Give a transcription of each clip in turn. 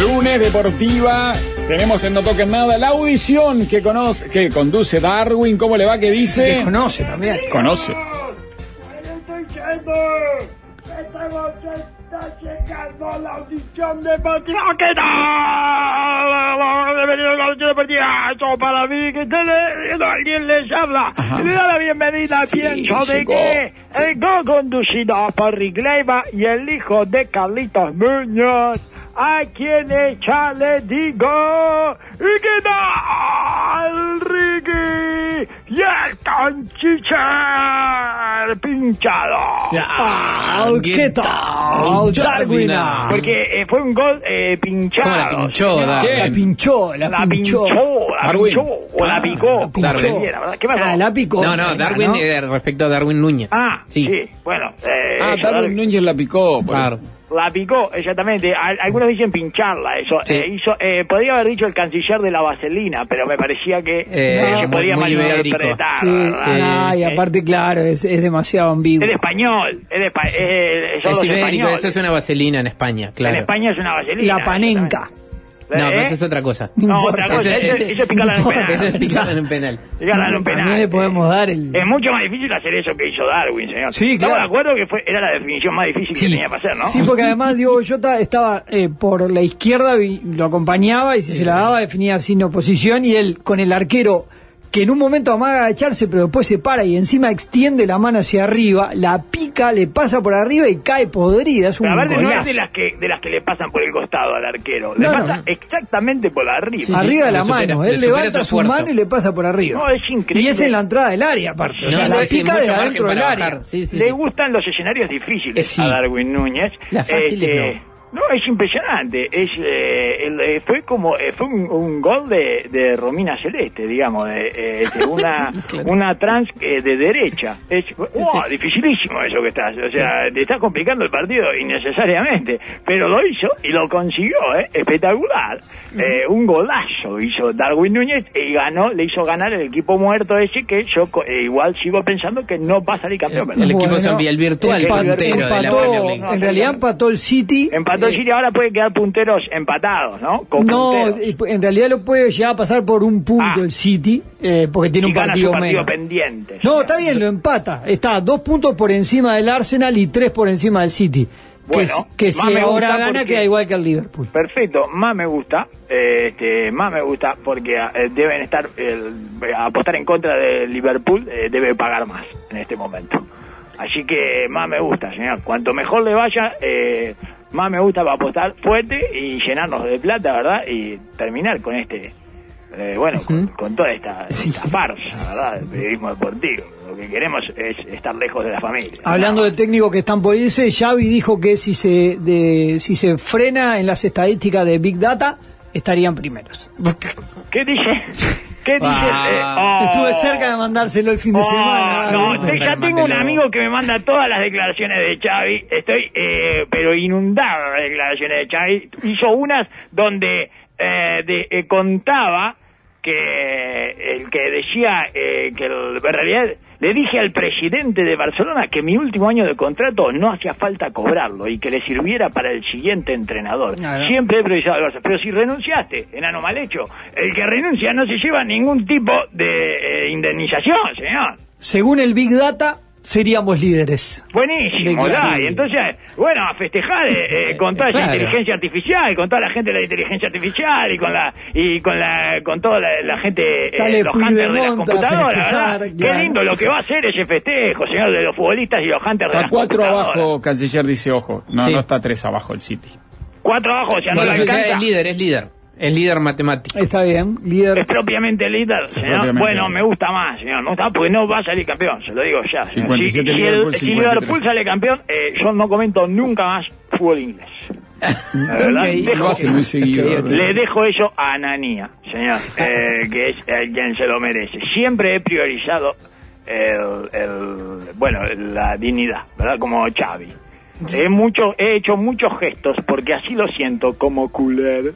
Lunes Deportiva. Tenemos en No Toques Nada la audición que conoce, que conduce Darwin. ¿Cómo le va? ¿Qué dice? Que conoce también. Conoce. estoy está llegando la audición deportiva. ¿Qué tal? Bienvenido a la audición deportiva. Eso para mí, que alguien les habla. Y le da la bienvenida, Sí, pienso de llegó. que el go conducido por Rick Leiva y el hijo de Carlitos Muñoz. A quien ya le digo, ¿y qué tal, Ricky? Y el canchicher pinchado. Ah, ¿Qué tal? Darwin. Porque eh, fue un gol eh, pinchado. ¿Cómo la pinchó. Darwin? La pinchó, la, La pinchó. la Darwin. pinchó, o la picó, la pinchó. ¿Qué pasó? Ah, la picó. No, no, Darwin ¿no? eh, respecto a Darwin Núñez. Ah, sí. Sí. bueno. Eh, Ah, Darwin Núñez la picó. por Claro. La picó, exactamente. Al- algunos dicen pincharla, eso. Sí. Eh, hizo, eh, podría haber dicho el canciller de la vaselina, pero me parecía que Eh, se podía malinterpretar. Sí, sí. Ah, y Eh, aparte, claro, es, es demasiado ambiguo. Es de español, es de eh, Es los ibérico, españoles. eso es una vaselina en España, claro. En España es una vaselina. La panenca. No, pero ¿Eh? eso es otra cosa. No, otra cosa, eso, eso es picarla en el penal. Eso es picado en un penal. Picarla en un penal. También le podemos dar el... Es mucho más difícil hacer eso que hizo Darwin, señor. Sí, Estamos claro. de acuerdo que fue, era la definición más difícil que tenía para hacer, ¿no? Sí, porque además Diego Goyota estaba eh, por la izquierda, vi- lo acompañaba y si se la daba definía sin oposición y él con el arquero que en un momento amaga a echarse pero después se para y encima extiende la mano hacia arriba, la pica, le pasa por arriba y cae podrida, es un Pero no es golazo. de las, que, de las que le pasan por el costado al arquero. Le No, pasa no. exactamente por arriba. Sí, arriba de le la supera- mano, le él supera levanta su mano y le pasa por arriba. No, es increíble. Y es en la entrada del área, aparte. O sea, No, la pica de adentro del área. bajar. Sí, sí, Le sí. gustan los escenarios difíciles Eh, sí. a Darwin Núñez. Las fáciles Este, no, es impresionante. Es, eh, el, eh, fue como eh, fue un, un gol de, de Romina Celeste, digamos, de, eh, de una Sí, claro. una trans eh, de derecha. Es wow, dificilísimo eso que estás. O sea, te está complicando el partido innecesariamente, pero lo hizo y lo consiguió, ¿eh? espectacular. Eh, un golazo hizo Darwin Núñez y ganó, le hizo ganar el equipo muerto ese que yo co- eh, igual sigo pensando que no va a salir campeón. ¿verdad? El equipo Bueno, el virtual de la empató- Premier League. En realidad empató el City. Empató Eh, City, ahora puede quedar punteros empatados, ¿no? Con No, punteros. en realidad lo puede llegar a pasar por un punto Ah. el City, eh, porque tiene y un partido, partido menos. pendiente. No, está bien, lo empata. Está dos puntos por encima del Arsenal y tres por encima del City. Bueno, que si- que, ahora gana porque- queda igual que el Liverpool. Perfecto, más me gusta, eh, este, más me gusta porque eh, deben estar, el- apostar en contra de Liverpool eh, debe pagar más en este momento. Así que más me gusta, señor. Cuanto mejor le vaya, eh, más me gusta para apostar fuerte y llenarnos de plata, ¿verdad? Y terminar con este, eh, bueno, con, con toda esta, esta farsa, ¿verdad? Del periodismo deportivo. Lo que queremos es estar lejos de la familia. Hablando de técnicos que están por irse, Xavi dijo que si se, de, si se frena en las estadísticas de Big Data, estarían primeros. ¿Qué dice? ¿Qué dice? Ah. Eh, oh. Estuve cerca de mandárselo el fin de Oh, semana. no, ya tengo un amigo que me manda todas las declaraciones de Xavi. Estoy, eh, pero inundado de declaraciones de Xavi. Hizo unas donde eh, de- eh, contaba que el que decía eh, que el- en realidad le dije al presidente de Barcelona que mi último año de contrato no hacía falta cobrarlo y que le sirviera para el siguiente entrenador. Claro. Siempre he priorizado. Pero si renunciaste, enano mal hecho, el que renuncia no se lleva ningún tipo de eh, indemnización, señor. Según el Big Data, seríamos líderes. Buenísimo. Y entonces, bueno, a festejar eh, eh, con toda esa Claro. inteligencia artificial, con toda la gente de la inteligencia artificial y con la y con la con toda la, la gente eh, Sale los hunters de las Puigdemont a computadoras, festejar, ¿verdad? claro. Qué lindo lo que va a hacer ese festejo, señor, de los futbolistas y los hunters de Está las cuatro abajo, canciller dice, ojo. No, Sí. no está tres abajo el City. Cuatro abajo, o sea, no Bueno, le alcanza. es líder, es líder. Es líder matemático. Está bien, líder. Es propiamente líder, señor. propiamente Bueno, líder. me gusta más, señor. Me gusta más porque no va a salir campeón, se lo digo ya. señor. 57 si, si el- Liverpool, si 53. Liverpool sale campeón, eh, yo no comento nunca más fútbol inglés. La verdad, Ok. dejo- Lo hace muy seguido. Le dejo eso a Ananía, señor, eh, que es el quien se lo merece. Siempre he priorizado el, el- bueno, la dignidad, ¿verdad? Como Xavi. He, mucho, he hecho muchos gestos porque así lo siento como culero.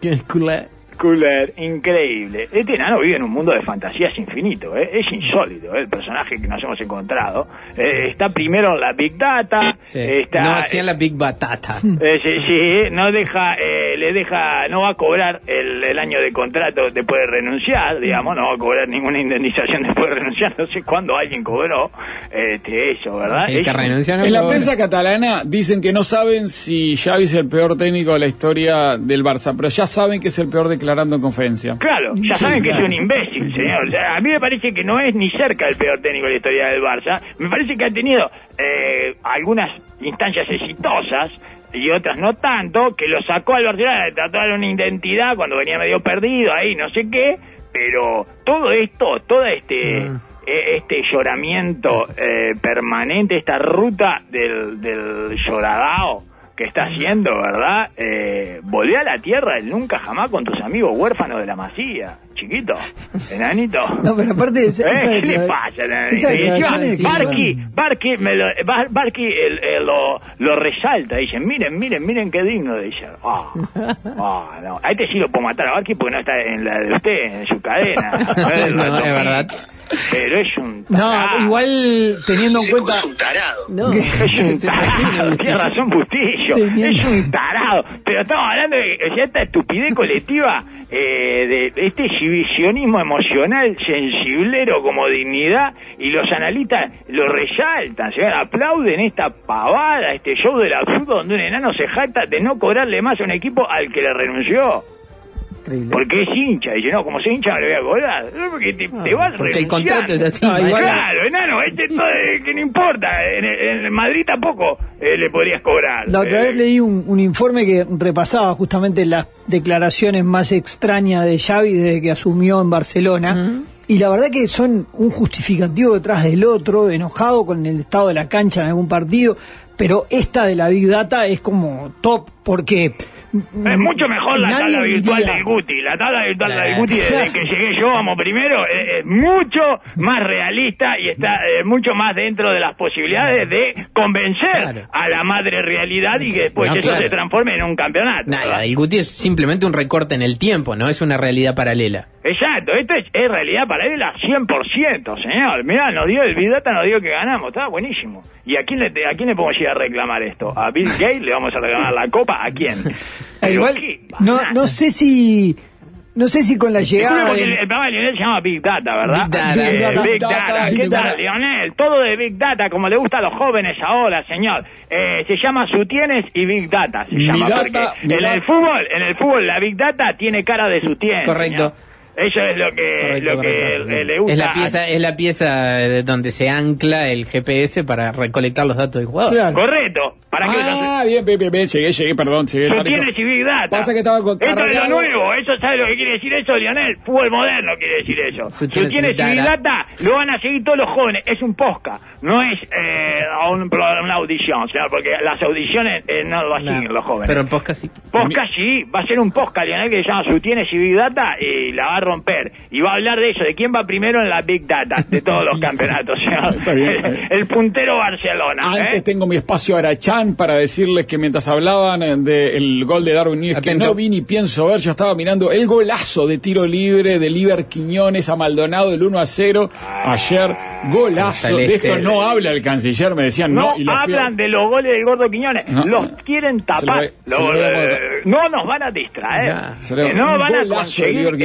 Qué culé. Culver, increíble. Este enano vive en un mundo de fantasías infinito, ¿eh? es insólito ¿eh? el personaje que nos hemos encontrado. Eh, está primero en la Big Data, Sí. está, No hacían la Big Batata. eh, sí, sí, no deja, eh, le deja, no va a cobrar el, el año de contrato después de renunciar, digamos, no va a cobrar ninguna indemnización después de renunciar, no sé cuándo alguien cobró, este, eso, ¿verdad? El que Es- renuncia no En la cobra. prensa catalana dicen que no saben si Xavi es el peor técnico de la historia del Barça, pero ya saben que es el peor declarando en conferencia. Claro, ya Sí, saben que es un imbécil, señor. O sea, a mí me parece que no es ni cerca el peor técnico de la historia del Barça. Me parece que ha tenido eh, algunas instancias exitosas y otras no tanto, que lo sacó al Barcelona, le trató de darle una identidad cuando venía medio perdido ahí, no sé qué, pero todo esto, todo este... Mm. eh, Este lloramiento eh, permanente, esta ruta del, del lloradao que está haciendo, ¿verdad? Eh, volvé a la tierra el nunca jamás con tus amigos huérfanos de la masía, chiquito, enanito. No, pero aparte de Eh, ¿Qué le pasa? es- Barky, Barky, me lo, Bar- Barky el- el lo, lo resalta, dice, miren, miren, miren qué digno, dice. Ah, ah, no. A este sí lo puedo matar a Barky porque no está en la de usted, en su cadena. No, es No, es verdad. Pero es un... No, tarado. igual teniendo en cuenta. No, Es un se imagina, tarado, ¿viste? tiene razón Bustillo, es un tarado. Pero estamos hablando de esta estupidez colectiva, eh, de este exhibicionismo emocional sensiblero como dignidad, y los analistas lo resaltan, se aplauden esta pavada, este show del absurdo donde un enano se jacta de no cobrarle más a un equipo al que le renunció. Increíble. Porque es hincha, dice, no, como soy hincha me lo voy a cobrar. No, Porque te, te vas a Ah, Porque el contrato es así. No, igual- Claro, enano, este todo de- que no importa. En, en Madrid tampoco eh, le podrías cobrar. La otra Eh, vez leí un, un informe que repasaba justamente las declaraciones más extrañas de Xavi desde que asumió en Barcelona. Y la verdad que son un justificativo detrás del otro, enojado con el estado de la cancha en algún partido. Pero esta de la Big Data es como top porque... Es mucho mejor la Nadie tabla virtual diría- del Guti. La tabla virtual Claro. del Guti desde que llegué yo, vamos primero, es, es mucho más realista y está eh, mucho más dentro de las posibilidades de convencer Claro. a la madre realidad y que después No, eso claro. se transforme en un campeonato. Nada, el Guti es simplemente un recorte en el tiempo, no es una realidad paralela. Exacto, esto es, es realidad paralela 100%, señor. Mirá, nos dio el Bidata, nos dio que ganamos, está buenísimo. ¿Y a quién, le, a quién le podemos llegar a reclamar esto? ¿A Bill Gates le vamos a reclamar la copa? ¿A quién? Igual, qué no, no sé si... No sé si con la llegada... porque el, programa de Lionel se llama Big Data, ¿verdad? Big Data. Big Data. Big Data. Big ¿Qué Data. tal, Lionel? Todo de Big Data, como le gusta a los jóvenes ahora, señor. Eh, se llama Sutienes y Big Data. Se llama data, porque en data. el fútbol, en el fútbol la Big Data tiene cara de Sutienes. correcto. señor. Eso es lo que, Correcto, lo que correcto. eh, le gusta. Es la pieza, es la pieza de donde se ancla el GPS para recolectar los datos del jugador. Claro. Correcto. ¿Para qué Ah, bien, bien, bien, bien, llegué, llegué, perdón, llegué. Y Big Data. Pasa que estaba con- Esto es lo nuevo. Eso sabe lo que quiere decir eso, Lionel. Fútbol moderno quiere decir eso. Big y Big Data. Data, lo van a seguir todos los jóvenes. Es un posca. No es eh, un una audición, señor, porque las audiciones eh, no lo van a seguir Nah, los jóvenes. Pero en podcast sí. Posca sí, va a ser un posca, Lionel, que se llama Sutienes y Big Data y la va a romper. Y va a hablar de eso, de quién va primero en la Big Data de todos los campeonatos. señor. Está bien, está bien. El, el puntero Barcelona. Antes ¿eh? tengo mi espacio Arachán para decirles que mientras hablaban eh, del gol de Darwin Núñez, que no vi ni pienso ver, yo estaba mirando el golazo de tiro libre de Liber Quiñones a Maldonado del 1 a 0 ayer. Golazo. De esto no habla el canciller, me decían no. No y lo hablan de los goles del Gordo Quiñones, No, los no. quieren lo tapar. lo eh, mostrar. no nos van a distraer. Nah, lo- Que no van a golazo de conseguir que-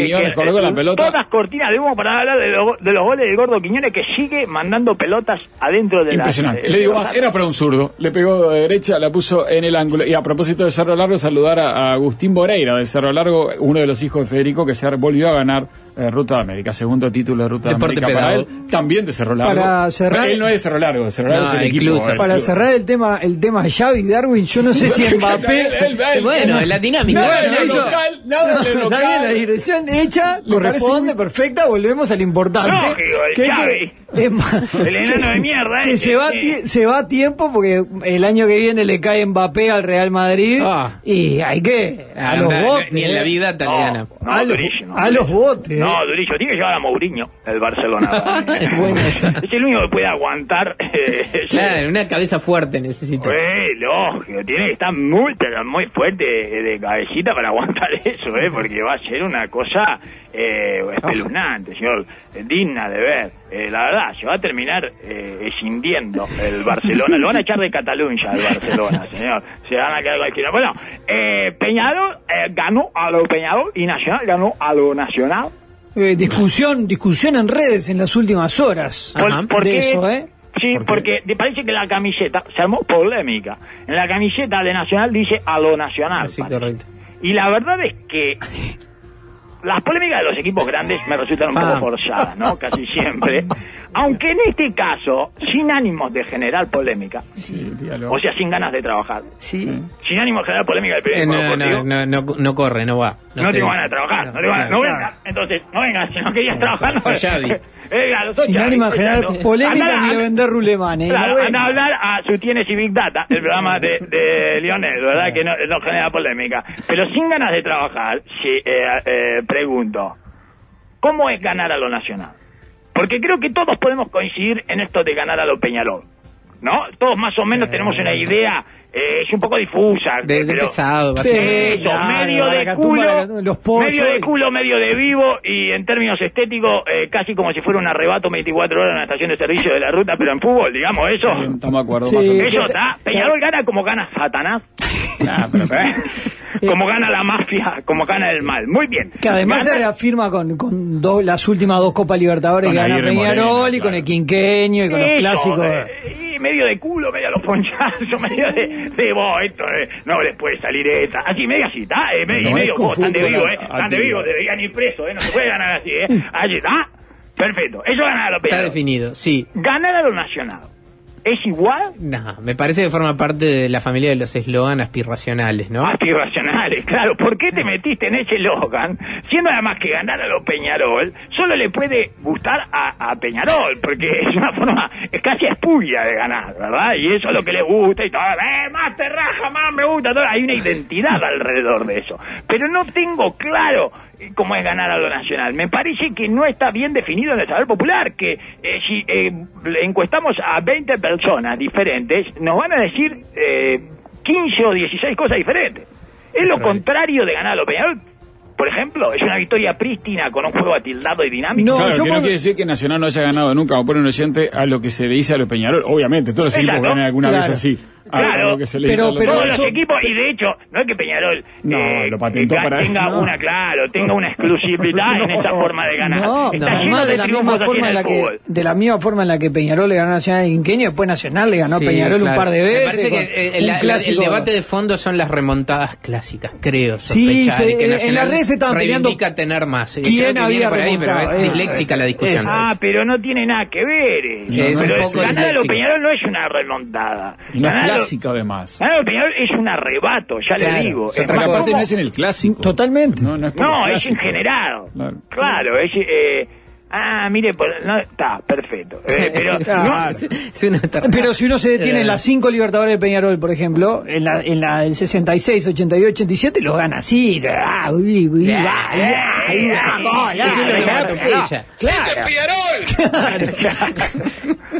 colgó la eh, pelota. Todas cortinas de humo para hablar de, los- de los goles del Gordo Quiñones que sigue mandando pelotas adentro de la... Impresionante. de- Le digo más, era para un zurdo. Le pegó de derecha, la puso en el ángulo. Y a propósito de Cerro Largo, saludar a, a Agustín Boreira de Cerro Largo, uno de los hijos de Federico, que se volvió a ganar eh, Ruta de América. Segundo título de Ruta Deporte de América para él. También de Cerro Largo. Para cerrar- Él no es de Cerro Largo, Cerro Largo No, es el el equipo. club, eh, Para el club. cerrar el tema, el tema Xavi Darwin, yo no sé si Mbappé... Él- él- él- Bueno, él- la dinámica. Nada de Bueno, lo eso- local, nada de lo Está bien, la dirección hecha, ¿Le corresponde, perfecta, volvemos al importante. El que, Xavi. es más- El enano de mierda que ese, se va, sí. tie- se va a tiempo porque el año que viene le cae Mbappé al Real Madrid Ah. y hay que a los no, botes. Ni en la eh. vida te le No, gana. no, a, los, durísimo, a los botes. No, durísimo. Tiene que llevar a Mourinho, el Barcelona. Es bueno eso. es el único que puede aguantar. eh, Claro, una cabeza fuerte necesita. Eh, lógico, tiene que estar muy, pero muy fuerte de, cabecita para aguantar eso, ¿eh? Porque va a ser una cosa eh, espeluznante, señor, eh, digna de ver. Eh, la verdad, se va a terminar eh, escindiendo el Barcelona. Lo van a echar de Cataluña el Barcelona, señor. Se van a quedar tiro. Bueno, eh, Peñarol eh, ganó a lo Peñarol y Nacional ganó a lo Nacional. Eh, discusión, discusión en redes en las últimas horas. Por- porque- de eso, ¿eh? Sí, ¿Por porque te parece que la camiseta se armó polémica. En la camiseta de Nacional dice a lo Nacional. Sí, correcto. Y la verdad es que las polémicas de los equipos grandes me resultan un Ah. poco forzadas, ¿no? Casi siempre. Aunque en este caso, sin ánimos de generar polémica, Sí, o sea, sin ganas de trabajar, Sí. sin ánimos de generar polémica del Eh, periodismo no, deportivo, no, no, no, no corre, no va. no, se tengo ganas de trabajar, no, tengo ganas, no claro. venga, entonces, no venga, si no querías trabajar, no sos Xavi. Eh, claro, Sin Xavi, ánimo de generar polémica ni de vender rulemanes. Claro, no anda a hablar a su Tienes y Big Data, el programa de, de Lionel, ¿verdad? Que no, no genera polémica. Pero sin ganas de trabajar, sí, eh, eh, pregunto, ¿cómo es ganar a lo nacional? Porque creo que todos podemos coincidir en esto de ganar a lo Peñarol, ¿no? Todos más o menos tenemos una idea, eh, es un poco difusa. De, de pero- pesado, básicamente. eso, claro, medio de culo, los pozos medio de culo, medio de vivo y en términos estéticos eh, casi como si fuera un arrebato 24 horas en la estación de servicio de la ruta, pero en fútbol, digamos eso. Sí, estamos de acuerdo. Sí. más o menos. Eso que- está. Peñarol gana como gana Satanás. Nah, pero- ¿eh? Como gana la mafia, como gana el mal. Muy bien. Que además Gana- se reafirma con, con dos, las últimas dos Copas Libertadores Con que gana Peñarol y con el Quinqueño y con los clásicos. eh, medio de culo, medio a los ponchazos, medio de, de vos, esto eh, no les puede salir esta. Así, medio así, ¿está? Eh, medio, No medio vos, están de vivo, ¿eh? Están de vivo, deberían ir presos, ¿eh? No se puede ganar así, ¿eh? Allí, ¿está? Perfecto. Eso gana a los Está Peñarol. definido, sí. Ganar a lo nacional. ¿Es igual? No, me parece que forma parte de la familia de los eslogan aspiracionales, ¿no? Aspiracionales, claro. ¿Por qué te metiste en ese Logan? Siendo además que ganar a los Peñarol, solo le puede gustar a, a Peñarol, porque es una forma es casi espuria de ganar, ¿verdad? Y eso es lo que le gusta y todo. ¡Eh, más te raja, más me gusta! Todo. Hay una identidad alrededor de eso. Pero no tengo claro cómo es ganar a lo nacional. Me parece que no está bien definido en el saber popular, que eh, si eh, le encuestamos a 20 personas diferentes, nos van a decir eh, 15 o 16 cosas diferentes. Es lo contrario de ganar a lo Peñarol. Por ejemplo, es una victoria prístina con un juego atildado y dinámico. No, claro, yo que no quiere decir que Nacional no haya ganado nunca, como pone un oyente, a lo que se le dice a los Peñarol. Obviamente, todos los equipos ganan alguna Claro. vez así. Claro. lo que se le Pero- pero Todos los equipos, y de hecho, no es que Peñarol No, eh, lo patentó eh, para tenga una, claro, tenga una exclusividad en esa forma de ganar. No, Está no, lleno además de la misma forma en la que fútbol. de la misma forma en la que Peñarol le ganó a Nacional y Quinqueño, después Nacional le ganó a Sí, Peñarol claro. un par de Me veces. parece con que eh, la- el debate de fondo son las remontadas clásicas, creo. Sí, se- que en- en las redes estaban peleando reivindica tener más. Eh, quién había por ahí, pero es disléxica la discusión. Ah, pero no tiene nada que ver. eh. Ganar a los. Peñarol no es una remontada. Ganar clásico, además. Los Peñarol es un arrebato, ya Claro, le digo. Porque más aparte como- no es en el clásico. Totalmente. No, no es por el No, es general. Claro. Claro, es... Eh, ah, mire, por- no, está, perfecto. Eh, pero Ah, no- sí, una tar- Pero si uno se detiene Eh, en las cinco Libertadores de Peñarol, por ejemplo, en la, en la del 66, 88, 87, lo gana así. Ah,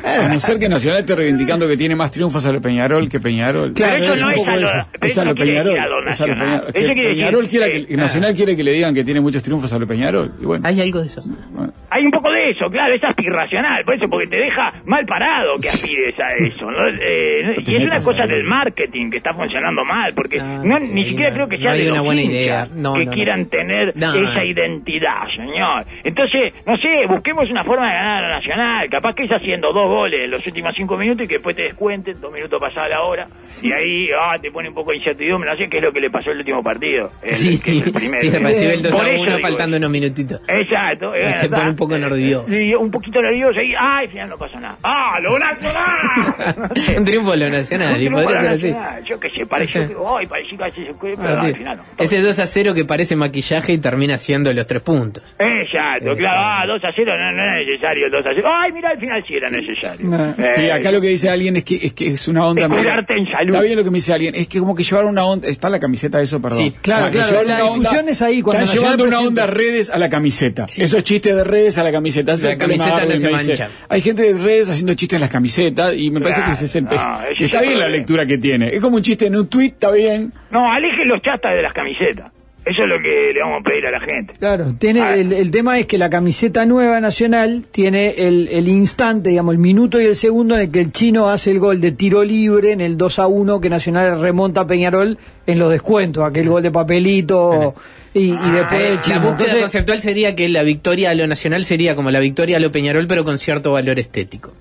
A no ser que Nacional esté reivindicando que tiene más triunfos a lo Peñarol que Peñarol. Claro, Pero eso es no es a lo, Es a lo Peñarol. es a lo nacional. Peñarol. Quiere que- Nacional quiere que le digan que tiene muchos triunfos a lo Peñarol. Y bueno, Hay algo de eso. bueno. Hay un poco de eso, claro, es aspiracional, por eso, porque te deja mal parado que aspires a eso. ¿no? Eh, y es una cosa del marketing que está funcionando mal, porque Ah, no, sí, ni siquiera no, creo que sea hay de una los buena idea. No, que no, no. quieran tener No. esa identidad, señor. Entonces, no sé, busquemos una forma de ganar a Nacional, capaz que es haciendo dos goles en los últimos cinco minutos y que después te descuenten, dos minutos pasada la hora, y ahí ah, te pone un poco de incertidumbre, no sé qué es lo que le pasó el último partido. el- Sí, que el primero. sí, recibe el 2 Por a eso 1 digo faltando eso. unos minutitos. Exacto. eh, Se pone un poco nervioso. Sí, un poquito nervioso y, ay, al final no pasó nada. ¡Ah, lo nacional! Un triunfo de lo nacional, y podría ser así. Yo qué sé, pareció ay, pareció que se fue, pero Ah, al final no. Ese 2 a 0 que parece maquillaje y termina siendo los tres puntos. Exacto, claro, ah, 2 a 0 no, no era necesario el 2 a 0. Ay, mira, al final sí era necesario. No. Eh, Sí, acá lo que dice alguien es que es, que es una onda... Es cuidarte en salud. Está bien lo que me dice alguien, es que como que llevaron una onda... Está la camiseta eso, perdón. Sí, claro, Ah, que claro, llevaron la una onda- discusión es ahí, cuando Están llevando una onda redes a la camiseta. Esos chistes de redes a la camiseta. La camiseta no se me dice. mancha. Hay gente de redes haciendo chistes en las camisetas y me parece Claro, que ese es el... no, está bien la lectura que tiene. Es como un chiste en un tweet, está bien. No, alejen los chatas de las camisetas. Eso es lo que le vamos a pedir a la gente. Claro, tiene Ah. el, el tema es que la camiseta nueva nacional tiene el, el instante, digamos, el minuto y el segundo en el que el chino hace el gol de tiro libre en el 2 a 1 que Nacional remonta a Peñarol en los descuentos, aquel gol de papelito y, y después el La chino. búsqueda Entonces, conceptual sería que la victoria a lo nacional sería como la victoria a lo Peñarol, pero con cierto valor estético.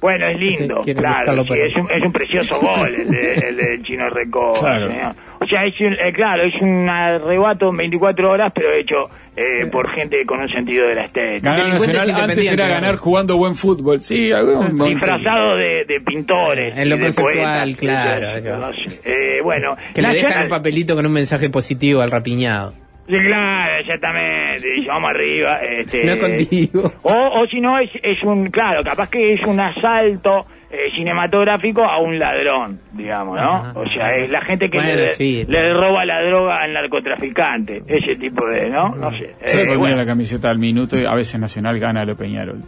Bueno, es lindo, Sí, claro. sí, es, un, es un precioso gol el, de- el chino Recoba, Claro. señor. O sea, es un- eh, claro, es un arrebato en 24 horas, pero hecho eh, por gente con un sentido de la estética. Ganar Nacional antes era ganar jugando buen fútbol. Sí, algún Disfrazado de, de pintores. En lo de conceptual, poetas, claro, y de- claro. no sé. Eh, bueno, Que le dejan el papelito con un mensaje positivo al rapiñado. Sí, claro, exactamente. Y vamos arriba. Este, No contigo. O, o si no, es, es un, claro, capaz que es un asalto eh, cinematográfico a un ladrón, digamos, ¿no? Ajá. O sea, es la gente que Bueno, le, sí. le roba la droga al narcotraficante. Ese tipo de, ¿no? No sé. Se Eh, bueno. la camiseta al minuto y a veces Nacional gana a lo Peñarol.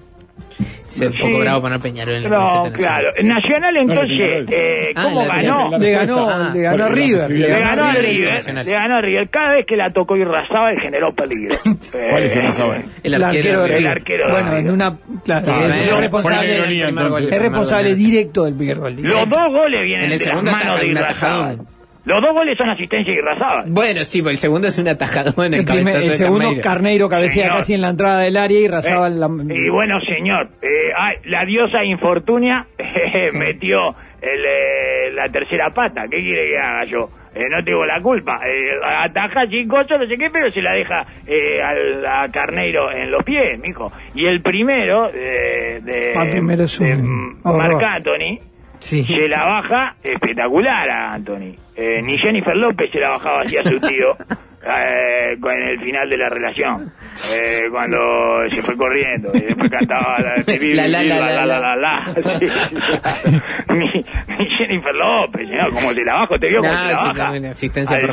Se un Sí. poco bravo poner Peñarol en la No, claro. Nacional entonces, Peñarol. eh, Ah, ¿cómo la- ganó? le ganó, Ah, le ganó a River. Le ganó a River le ganó a River. Cada vez que la tocó y rasaba, generó peligro. ¿Cuál es el Rasaba? El El arquero, el River. arquero Bueno, en una. Claro, Ah, es, responsable, la ironía, es responsable directo del primer gol. Los dos goles vienen En de las manos de atajadón. Los dos goles son asistencia de Irrazábal. Bueno, sí, pues el segundo es un atajadón en El, el primer- cabezazo el de segundo, Carneiro. Carneiro cabecea Señor. casi en la entrada del área y rasaba Eh, la. Y bueno, señor, eh, ay, la diosa Infortunia eh, metió el, eh, la tercera pata. ¿Qué quiere que haga yo? Eh, no tengo la culpa. Eh, ataja sin coso, no sé qué, pero se la deja eh, al, a Carneiro en los pies, mijo. Y el primero eh, de, Ah, primero es un de, horror. Marc Anthony Sí. se la baja espectacular a Anthony. Eh, ni Jennifer López se la bajaba así a su tío eh, con el final de la relación. Eh, cuando se fue corriendo y después cantaba la, La, la, la, la, la, la, la. Ni, ni Jennifer López, ¿no? como te la bajo, te vio como te la baja. Al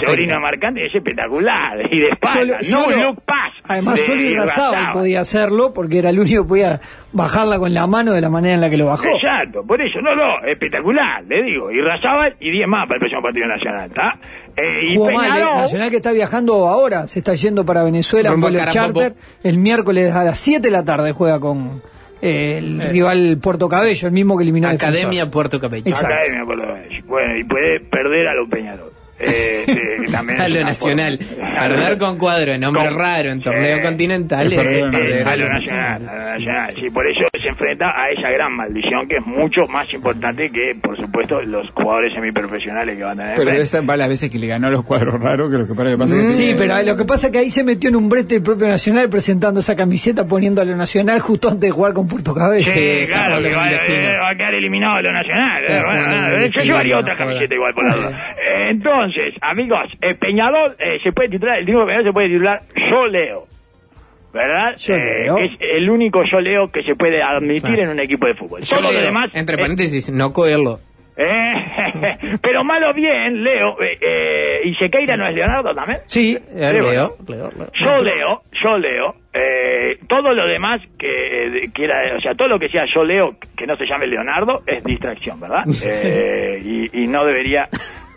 sobrino marcante es espectacular y de espalda, Solo- no look pass. Además, de solo Irrazábal. podía hacerlo porque era el único que podía bajarla con la mano de la manera en la que lo bajó. Exacto, por eso, no, no, espectacular, le digo. Y Razábal y 10 más para el próximo partido nacional, ¿está? Eh, y Jugó mal, eh. Peñarol, Nacional que está viajando ahora, se está yendo para Venezuela vuelo Carabobo. charter. El miércoles a las 7 de la tarde juega con eh, el rival Puerto Cabello, el mismo que eliminó a Academia Defensor. Puerto Cabello. Exacto. Academia, por lo menos. Bueno, y puede perder a los Peñarol. Eh, eh, también A lo nacional. Perder con cuadro en nombre Con- raro en torneo continental perder a lo nacional, a lo nacional. Sí, por eso se enfrenta a esa gran maldición que es mucho más importante que, por supuesto, los jugadores semiprofesionales que van a tener. Pero enfrente. esa va las veces que le ganó a los cuadros raros, que lo que para que pasa que Mm, Sí, tiene- pero lo que pasa es que ahí se metió en un brete el propio Nacional presentando esa camiseta, poniendo a lo Nacional justo antes de jugar con Puerto Cabello. Sí, Sí, claro, está que va, jugando el destino. eh, va a quedar eliminado de lo nacional. eh, bueno, yo llevaría no otra joda. camiseta igual por la duda. Entonces, amigos, eh, Peñarol eh, se puede titular, el único Peñarol se puede titular Yo Leo. ¿Verdad? Yo Eh, es el único yo leo que se puede admitir Claro. en un equipo de fútbol. Yo Todo lo demás. entre eh, paréntesis, no cogerlo. pero malo bien, Leo. ¿Y Sequeira no es Leonardo también? Sí. Leo, Leo, Leo. Yo leo, yo leo, eh, todo lo demás que quiera, o sea, todo lo que sea yo leo que no se llame Leonardo es distracción, ¿verdad? Eh, y, y no debería,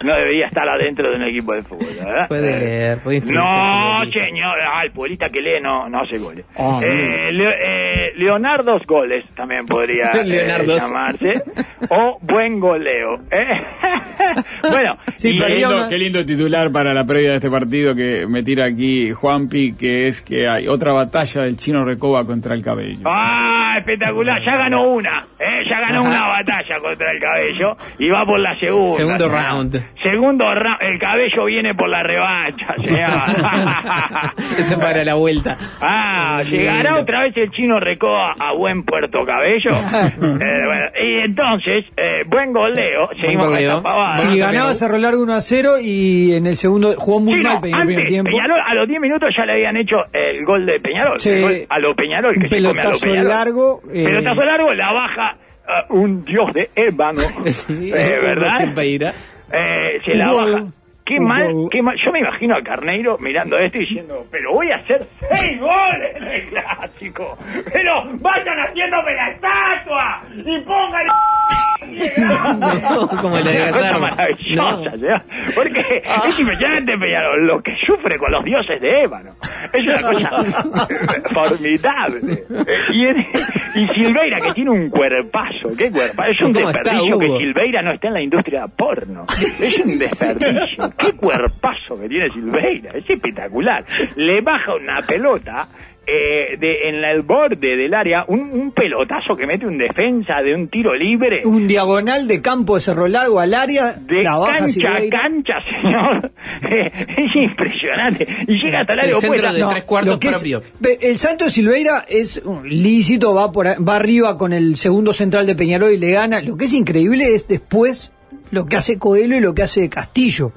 no debería estar adentro de un equipo de fútbol, ¿verdad? Puede Eh, leer, puede No, señor, ah, el futbolista que lee no, no hace goles. Ah, eh, Leo- eh, Leonardos goles también podría eh, Leonardos. llamarse, o buen goleo. ¿eh? bueno, Sí, Qué pero- lindo, una- qué lindo titular para la previa de este partido que me tira aquí Juanpi, que es que hay otra batalla del chino Recoba contra el cabello. Ah, espectacular, ya ganó una, eh, ya ganó una batalla contra el cabello y va por la segunda. Segundo round. Segundo round. El cabello viene por la revancha, señor. Ese para la vuelta. Ah, llegará otra vez el chino Recoa a buen Puerto Cabello. Eh, bueno, y entonces, eh, buen goleo. Seguimos con goleo. Sí, ganaba. Cerro Largo 1 a 0 y en el segundo jugó muy Sí, mal no, Peñarol en el primer antes, tiempo. Peñarol, a los 10 minutos ya le habían hecho el gol de Peñarol. Sí. El gol a lo Peñarol, que Un se come a lo pelotazo Peñarol. largo, eh, Pelotazo largo, la baja un dios de ébano. Sí, eh, ¿Verdad? Eh, se la baja. Qué mal, qué mal. Yo me imagino a Carneiro mirando esto y diciendo, pero voy a hacer seis goles en el clásico. Pero vayan haciéndome la estatua y pongan No, como de cosa Gallardo. maravillosa. Porque Ah. es impresionante Peñarol lo que sufre con los dioses de ébano. Es una cosa formidable. Y, en- y Silveira, que tiene un cuerpazo. ¿Qué cuerpazo? Es un ¿Cómo está, desperdicio que? Silveira no esté en la industria porno. Es un desperdicio. ¿Qué cuerpazo que tiene Silveira? Es espectacular. Le baja una pelota. eh, de, en el borde del área, un, un pelotazo que mete un defensa de un tiro libre Un diagonal de campo de Cerro Largo al área, de la baja cancha a Silveira. cancha, señor. es impresionante. Y llega hasta el El área centro opuesta. de tres cuartos es- propio. el Santo de Silveira es lícito, va, por, va arriba con el segundo central de Peñarol y le gana. Lo que es increíble es después lo que hace Coelho y lo que hace Castillo.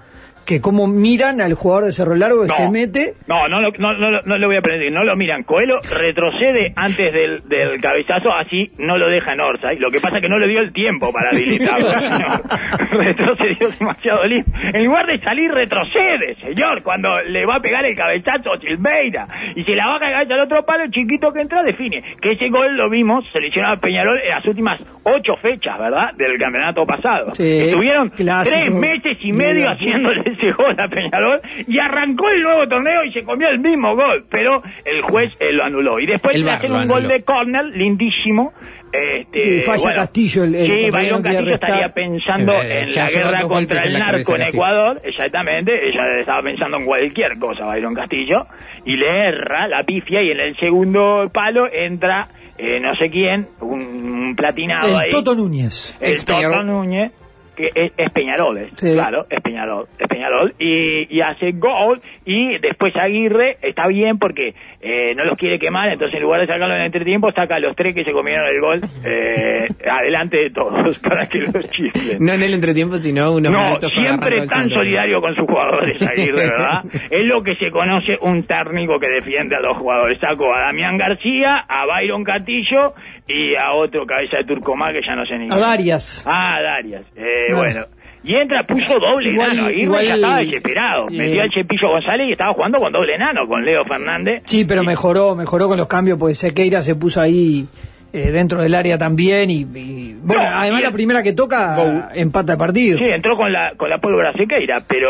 Que como miran al jugador de Cerro Largo que No. se mete. No, no, lo- no, no, no lo voy a aprender, no lo miran. Coelho retrocede antes del, del cabezazo, así no lo deja en Orsay. Lo que pasa es que no le dio el tiempo para habilitarlo, retrocedió demasiado limpio. En lugar de salir, retrocede, señor, cuando le va a pegar el cabezazo a Silveira. Y se la baja el cabeza al otro palo, el chiquito que entra define. Que ese gol lo vimos seleccionado a Peñarol en las últimas ocho fechas, ¿verdad? Del campeonato pasado. Sí, Estuvieron clásico. tres meses y medio Medio. haciéndole ese gol a Peñarol y arrancó el nuevo torneo y se comió el mismo gol, pero el juez eh, lo anuló. Y después le hacen un gol de córner lindísimo. Este, Y falla Castillo, el- el sí, quería Castillo estaría pensando Sí, en la guerra contra el narco en. Ecuador, exactamente, ella estaba pensando en cualquier cosa, Byron Castillo, y le erra la pifia y en el segundo palo entra eh, no sé quién, un, un platinado ahí. El Toto Núñez. El Toto. Núñez, que es, es Peñarol, es, Sí. claro, es Peñarol, es Peñarol, y, y hace gol, y después Aguirre está bien porque eh, no los quiere quemar, entonces en lugar de sacarlo en el entretiempo, saca a los tres que se comieron el gol eh, adelante de todos, para que los chiflen. No en el entretiempo, sino unos No, siempre tan solidario con sus jugadores, Aguirre, ¿verdad? es lo que se conoce un técnico que defiende a los jugadores. Sacó a Damián García, a Byron Castillo y a otro cabeza de Turcomá que ya no sé ni A. Darias. Ah, Darias. Eh, Bueno. bueno. Y entra, puso doble Igual- enano. Aguirre igual- ya estaba desesperado. eh, Metió al Chepillo González y estaba jugando con doble enano, con Leo Fernández. Sí, pero mejoró, mejoró con los cambios, porque Sequeira se puso ahí eh, dentro del área también y, y- bueno, No, además y la primera que toca empata el partido. Sí, entró con la con la pólvora sequeira, pero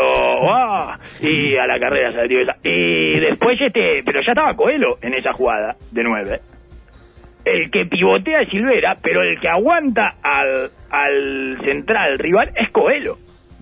ah, y a la carrera tiró esa. Y después este, pero ya estaba Coelho en esa jugada de nueve. El que pivotea es Silvera, pero el que aguanta al, al central rival es Coelho.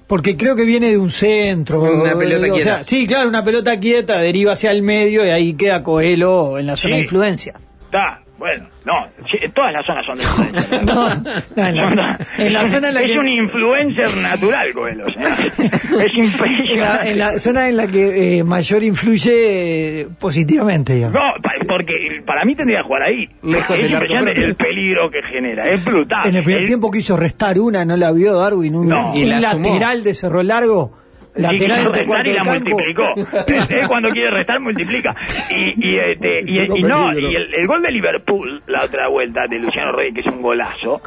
Porque creo que viene de un centro. Una pelota o quieta. sea, sí, claro, una pelota quieta, deriva hacia el medio y ahí queda Coelho en la zona Sí. de influencia. Está, bueno, no, todas las zonas son de influencia. No, no, en, la, en la zona en la es que... un influencer natural, Coelho. señor. Es En la, impresionante. en la zona en la que eh, mayor influye eh, positivamente, digamos. No, pa- porque para mí tendría que jugar ahí. Lejos es impresionante el peligro que genera. Es brutal. En el primer El- tiempo quiso restar una, no la vio Darwin, un, No. un Y la sumó. lateral de Cerro Largo, lateral restar y la campo. multiplicó. Él cuando quiere restar multiplica. Y, y, este, y, y no, y el, el gol de Liverpool, la otra vuelta de Luciano Rey, que es un golazo,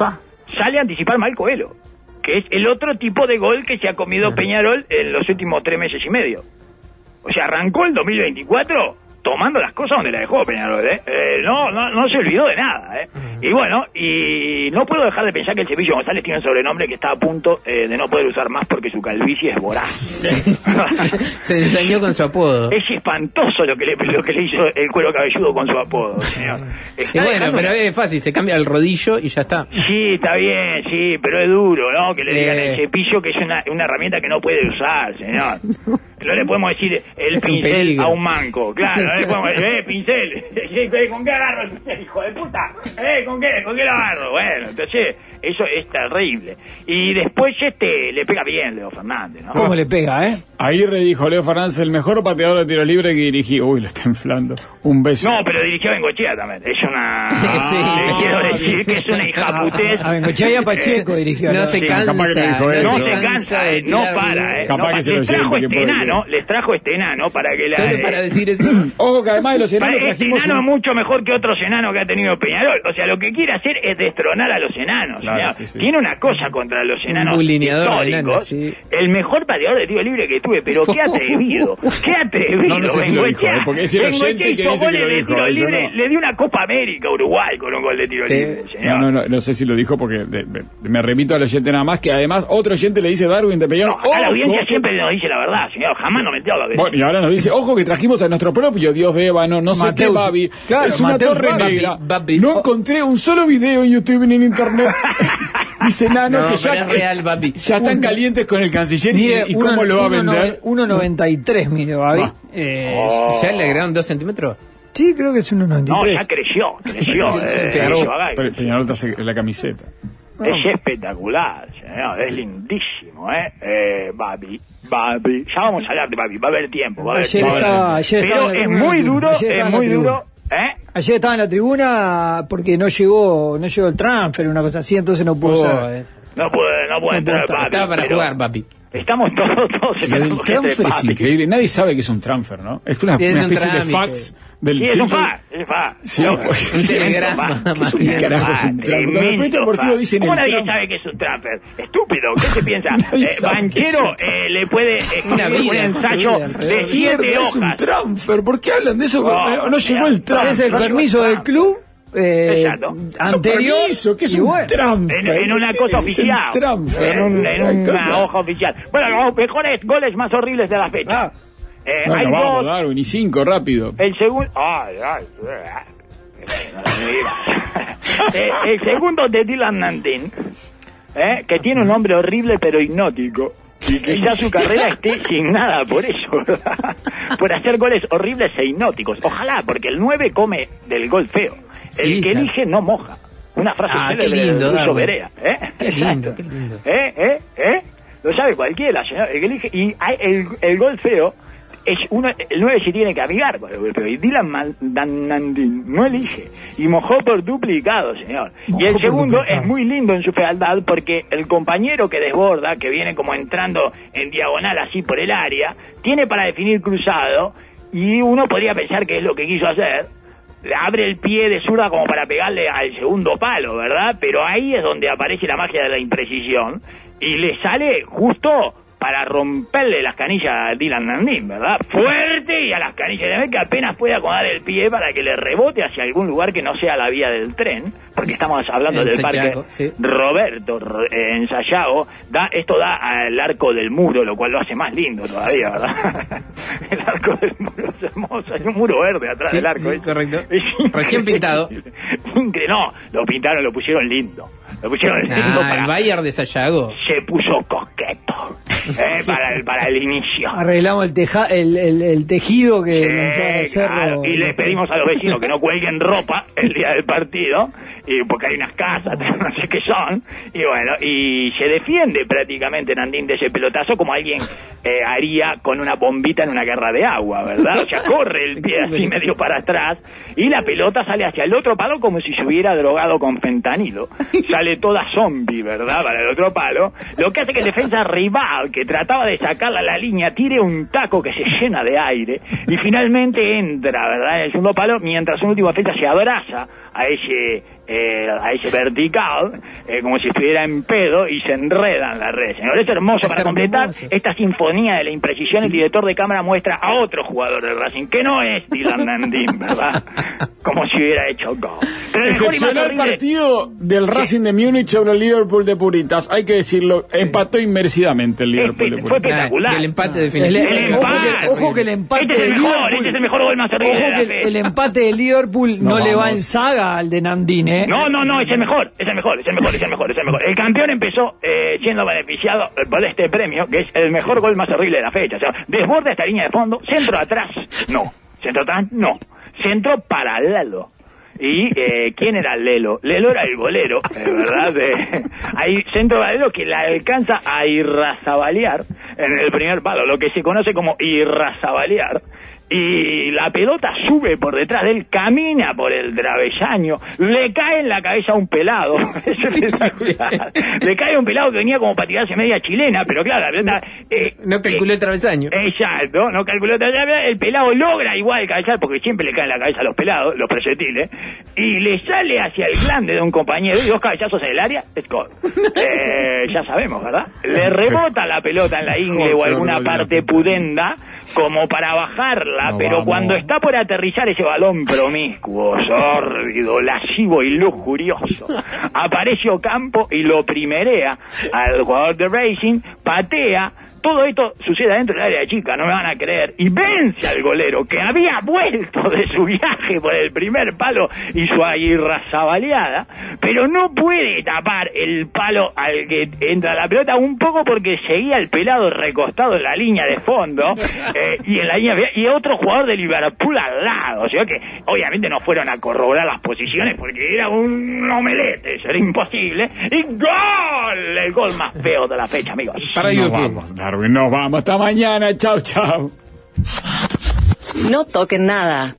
sale a anticipar mal Coelho, que es el otro tipo de gol que se ha comido Peñarol en los últimos tres meses y medio. O sea, arrancó el 2024 tomando las cosas donde la dejó Peñarol, ¿eh? Eh, no, no, no se olvidó de nada, ¿eh? Y bueno, y no puedo dejar de pensar que el Cepillo González tiene un sobrenombre que está a punto eh, de no poder usar más porque su calvicie es voraz. Se ensañó con su apodo. es espantoso lo que, le, lo que le hizo el cuero cabelludo con su apodo, señor. Y bueno, pero es fácil, se cambia el rodillo y ya está. Sí, está bien, sí, pero es duro, ¿no? Que le digan Eh. el cepillo que es una, una herramienta que no puede usar, señor. No le podemos decir el Es un pincel peligro. a un manco. Claro, no le podemos decir, eh, pincel. Eh, ¿Con qué agarro el pincel, hijo de puta? Eh, ¿con qué? ¿Con qué lo agarro? Bueno, entonces, eso es terrible. Y después este le pega bien Leo Fernández, ¿no? ¿Cómo le pega, eh? Aguirre dijo Leo Fernández, el mejor pateador de tiro libre que dirigí. Uy, lo está inflando. Un beso. No, pero dirigió a Bengochea también. Es una... Sí. Le quiero decir que es una hijaputez. A Bengochea y a Pacheco dirigió. No ¿no? se cansa. capaz que le dijo eso. No Eso. se cansa, eh, no para, eh. Capaz no que se lo trajo que este enano, les trajo este enano para que la... Solo eh, para decir eso. Ojo que además de los enanos Este enano un- es mucho mejor que otros enanos que ha tenido Peñarol. O sea, lo que quiere hacer es destronar a los enanos. Claro, O sea, sí, sí. Tiene una cosa contra los enanos de históricos. enanos, sí. El mejor pateador de tiro libre que tuve, pero qué atrevido. Qué atrevido. No, no sé si lo dijo, eh, porque es el oyente que dice que goles lo de dijo, tiro yo libre, no. Le dio una Copa América a Uruguay con un gol de tiro Sí. libre, señor. No, no, no, no sé si lo dijo porque de- de- me remito al oyente nada más, que además otro oyente le dice Darwin de Peñarol. No, acá la "Ojo, audiencia siempre nos dice la verdad, señor. Jamás nos metió la verdad. Bueno, y ahora nos dice, ojo que trajimos a nuestro propio Dios de Ébano, no sé qué Babi, Claro, es una Mateus torre Babi. negra. Babi. No encontré un solo video en YouTube ni en internet. dice Nano No, que ya, real, Babi. ya están calientes con el canciller y, cómo lo va a vender. 1.93 mide Babi. Ah. Eh, ¿Ya le agregaron dos centímetros? Sí, creo que es 1.93. No, ya creció, creció. Eh, Peñarol. la camiseta. Es espectacular, señor, es lindísimo, ¿eh? eh Babi, Babi. Ya vamos a hablar de Babi, va a haber tiempo, va a haber Ayer tiempo. estaba- ayer Pero es muy duro, es muy duro, ¿eh? Ayer estaba en la tribuna porque no llegó no llegó el transfer, una cosa así, entonces no pudo ser. Joder. No puede, no puede No entrar puede Babi. Estaba para jugar, papi. Estamos todos, todos que transfer es increíble. Nadie sabe que es un transfer, ¿no? Es una, Es una un especie de fax del Sí, es un fútbol. fa, es un fa. Sí, No, pues, es un un telegrama, fa. más ¿Qué bien. Carajo, es un fa, transfer. Cuando el partido fa. dicen ¿Cómo nadie sabe que es un transfer? Estúpido, ¿qué se piensa? Eh, Banchero un- eh, le puede escribir Una vida, un ensayo una de siete Mierda, es un hojas. transfer. ¿Por qué hablan de eso? No, No, no llegó el transfer. Es el permiso del club eh, Exacto. anterior. Permiso, que es un bueno. transfer. En, en una ¿Qué cosa oficial. Transfer. En, un- en una cosa- hoja oficial. Bueno, los mejores goles más horribles de la fecha. Ah. Eh, hay Bueno, vamos, dos. Darwin, y cinco, rápido. El segundo. Ay, ay. Eh, el segundo de Dylan Nandin, eh, que tiene un nombre horrible pero hipnótico. Y quizá su carrera esté signada por eso, ¿verdad? Por hacer goles horribles e hipnóticos. Ojalá, porque el 9 come del gol feo. El que claro. elige no moja. Una frase Ah, qué lindo, de. Berea. ¿eh? Qué lindo, Exacto. qué lindo. ¿Eh? ¿Eh? ¿Eh? Lo sabe cualquiera, señor. El que elige, y el, el gol feo es uno, el 9 se tiene que amigar con el feo. Y Dylan Man- Dan- Nandin no elige. Y mojó por duplicado, señor. Mojó y el segundo duplicado. es muy lindo en su fealdad porque el compañero que desborda, que viene como entrando en diagonal así por el área, tiene para definir cruzado. Y uno podría pensar que es lo que quiso hacer, abre el pie de zurda como para pegarle al segundo palo, ¿verdad? Pero ahí es donde aparece la magia de la imprecisión y le sale justo para romperle las canillas a Dylan Nandín, ¿verdad? Fuerte y a las canillas de que apenas puede acomodar el pie para que le rebote hacia algún lugar que no sea la vía del tren, porque estamos hablando En del Sayago, parque sí. Roberto eh, en Sayago, da, esto da al arco del muro, lo cual lo hace más lindo todavía, ¿verdad? el arco del muro es hermoso, hay un muro verde atrás Sí, del arco. sí, correcto. Es Recién pintado. No, lo pintaron, lo pusieron lindo. Lo pusieron lindo Ah, para... el Bayern de Sayago. Se puso coqueto el, para el inicio. Arreglamos el, teja, el, el, el tejido que entrada del cerro. claro, y le pedimos a los vecinos que no cuelguen ropa el día del partido, y porque hay unas casas, no sé qué son, y bueno, y se defiende prácticamente Nandín de ese pelotazo como alguien eh, haría con una bombita en una guerra de agua, ¿verdad? O sea, corre el pie así medio para atrás, y la pelota sale hacia el otro palo como si se hubiera drogado con fentanilo. Sale toda zombie, ¿verdad? Para el otro palo, lo que hace que el defensa rival, que trataba de sacarla a la línea, tire un taco que se llena de aire, y finalmente entra, ¿verdad? En el segundo palo, mientras un último defensa se abraza a ese, eh, a ese vertical, eh, como si estuviera en pedo, y se enreda en la red. Señor, es hermoso Es para completar hermoso. esta sinfonía de la imprecisión. El director de cámara muestra a otro jugador del Racing, que no es Dylan Nandín, ¿verdad? Como si hubiera hecho gol. Pero Excepcional horrible- partido del Racing de Múnich sobre el Liverpool de Puritas. Hay que decirlo, empató inmerecidamente el Liverpool de Espe- fue Puritas. espectacular. Ah, y el empate El- definitivo. El el- ojo, empate. que, ojo que el empate Este es el mejor, Liverpool- este es el mejor gol más Ojo que el empate de Liverpool no, No, le va en saga al de Nandín, ¿eh? ¿Eh? No, no, no, es el mejor, es el mejor, es el mejor, es el mejor, es el mejor. El campeón empezó eh, siendo beneficiado por este premio, que es el mejor gol más horrible de la fecha. O sea, desborda esta línea de fondo, centro atrás, no. Centro atrás, no. Centro paralelo. ¿Y eh, quién era Lelo? Lelo era el golero, eh, ¿verdad? Eh, hay centro paralelo que la alcanza a irrazabalear en el primer palo, lo que se conoce como irrazabalear. Y la pelota sube por detrás de él, camina por el travesaño, le cae en la cabeza a un pelado. es espectacular. le cae a un pelado que venía como para tirarse media chilena, pero claro, la pelota... eh, No calculó el travesaño. Exacto, no calculó el travesaño, el pelado logra igual cabezar, porque siempre le cae en la cabeza a los pelados, los proyectiles, y le sale hacia el glande de un compañero y dos cabezazos en el área, es gol. Eh, ya sabemos, ¿verdad? Le rebota la pelota en la ingle o alguna parte pudenda como para bajarla, No, pero vamos. cuando está por aterrizar ese balón promiscuo, sórdido, lascivo y lujurioso, aparece Ocampo y lo primerea al jugador de Racing, patea, todo esto sucede dentro del área chica, no me van a creer, y vence al golero que había vuelto de su viaje por el primer palo y su irrazabaleada, pero no puede tapar el palo al que entra la pelota un poco porque seguía el pelado recostado en la línea de fondo eh, y en la línea y otro jugador de Liverpool al lado, o sea que obviamente no fueron a corroborar las posiciones porque era un omelete, eso era imposible, y gol, el gol más feo de la fecha, amigos. Para YouTube. vamos, Darwin, nos vamos. Hasta mañana. Chau, chau. No toquen nada.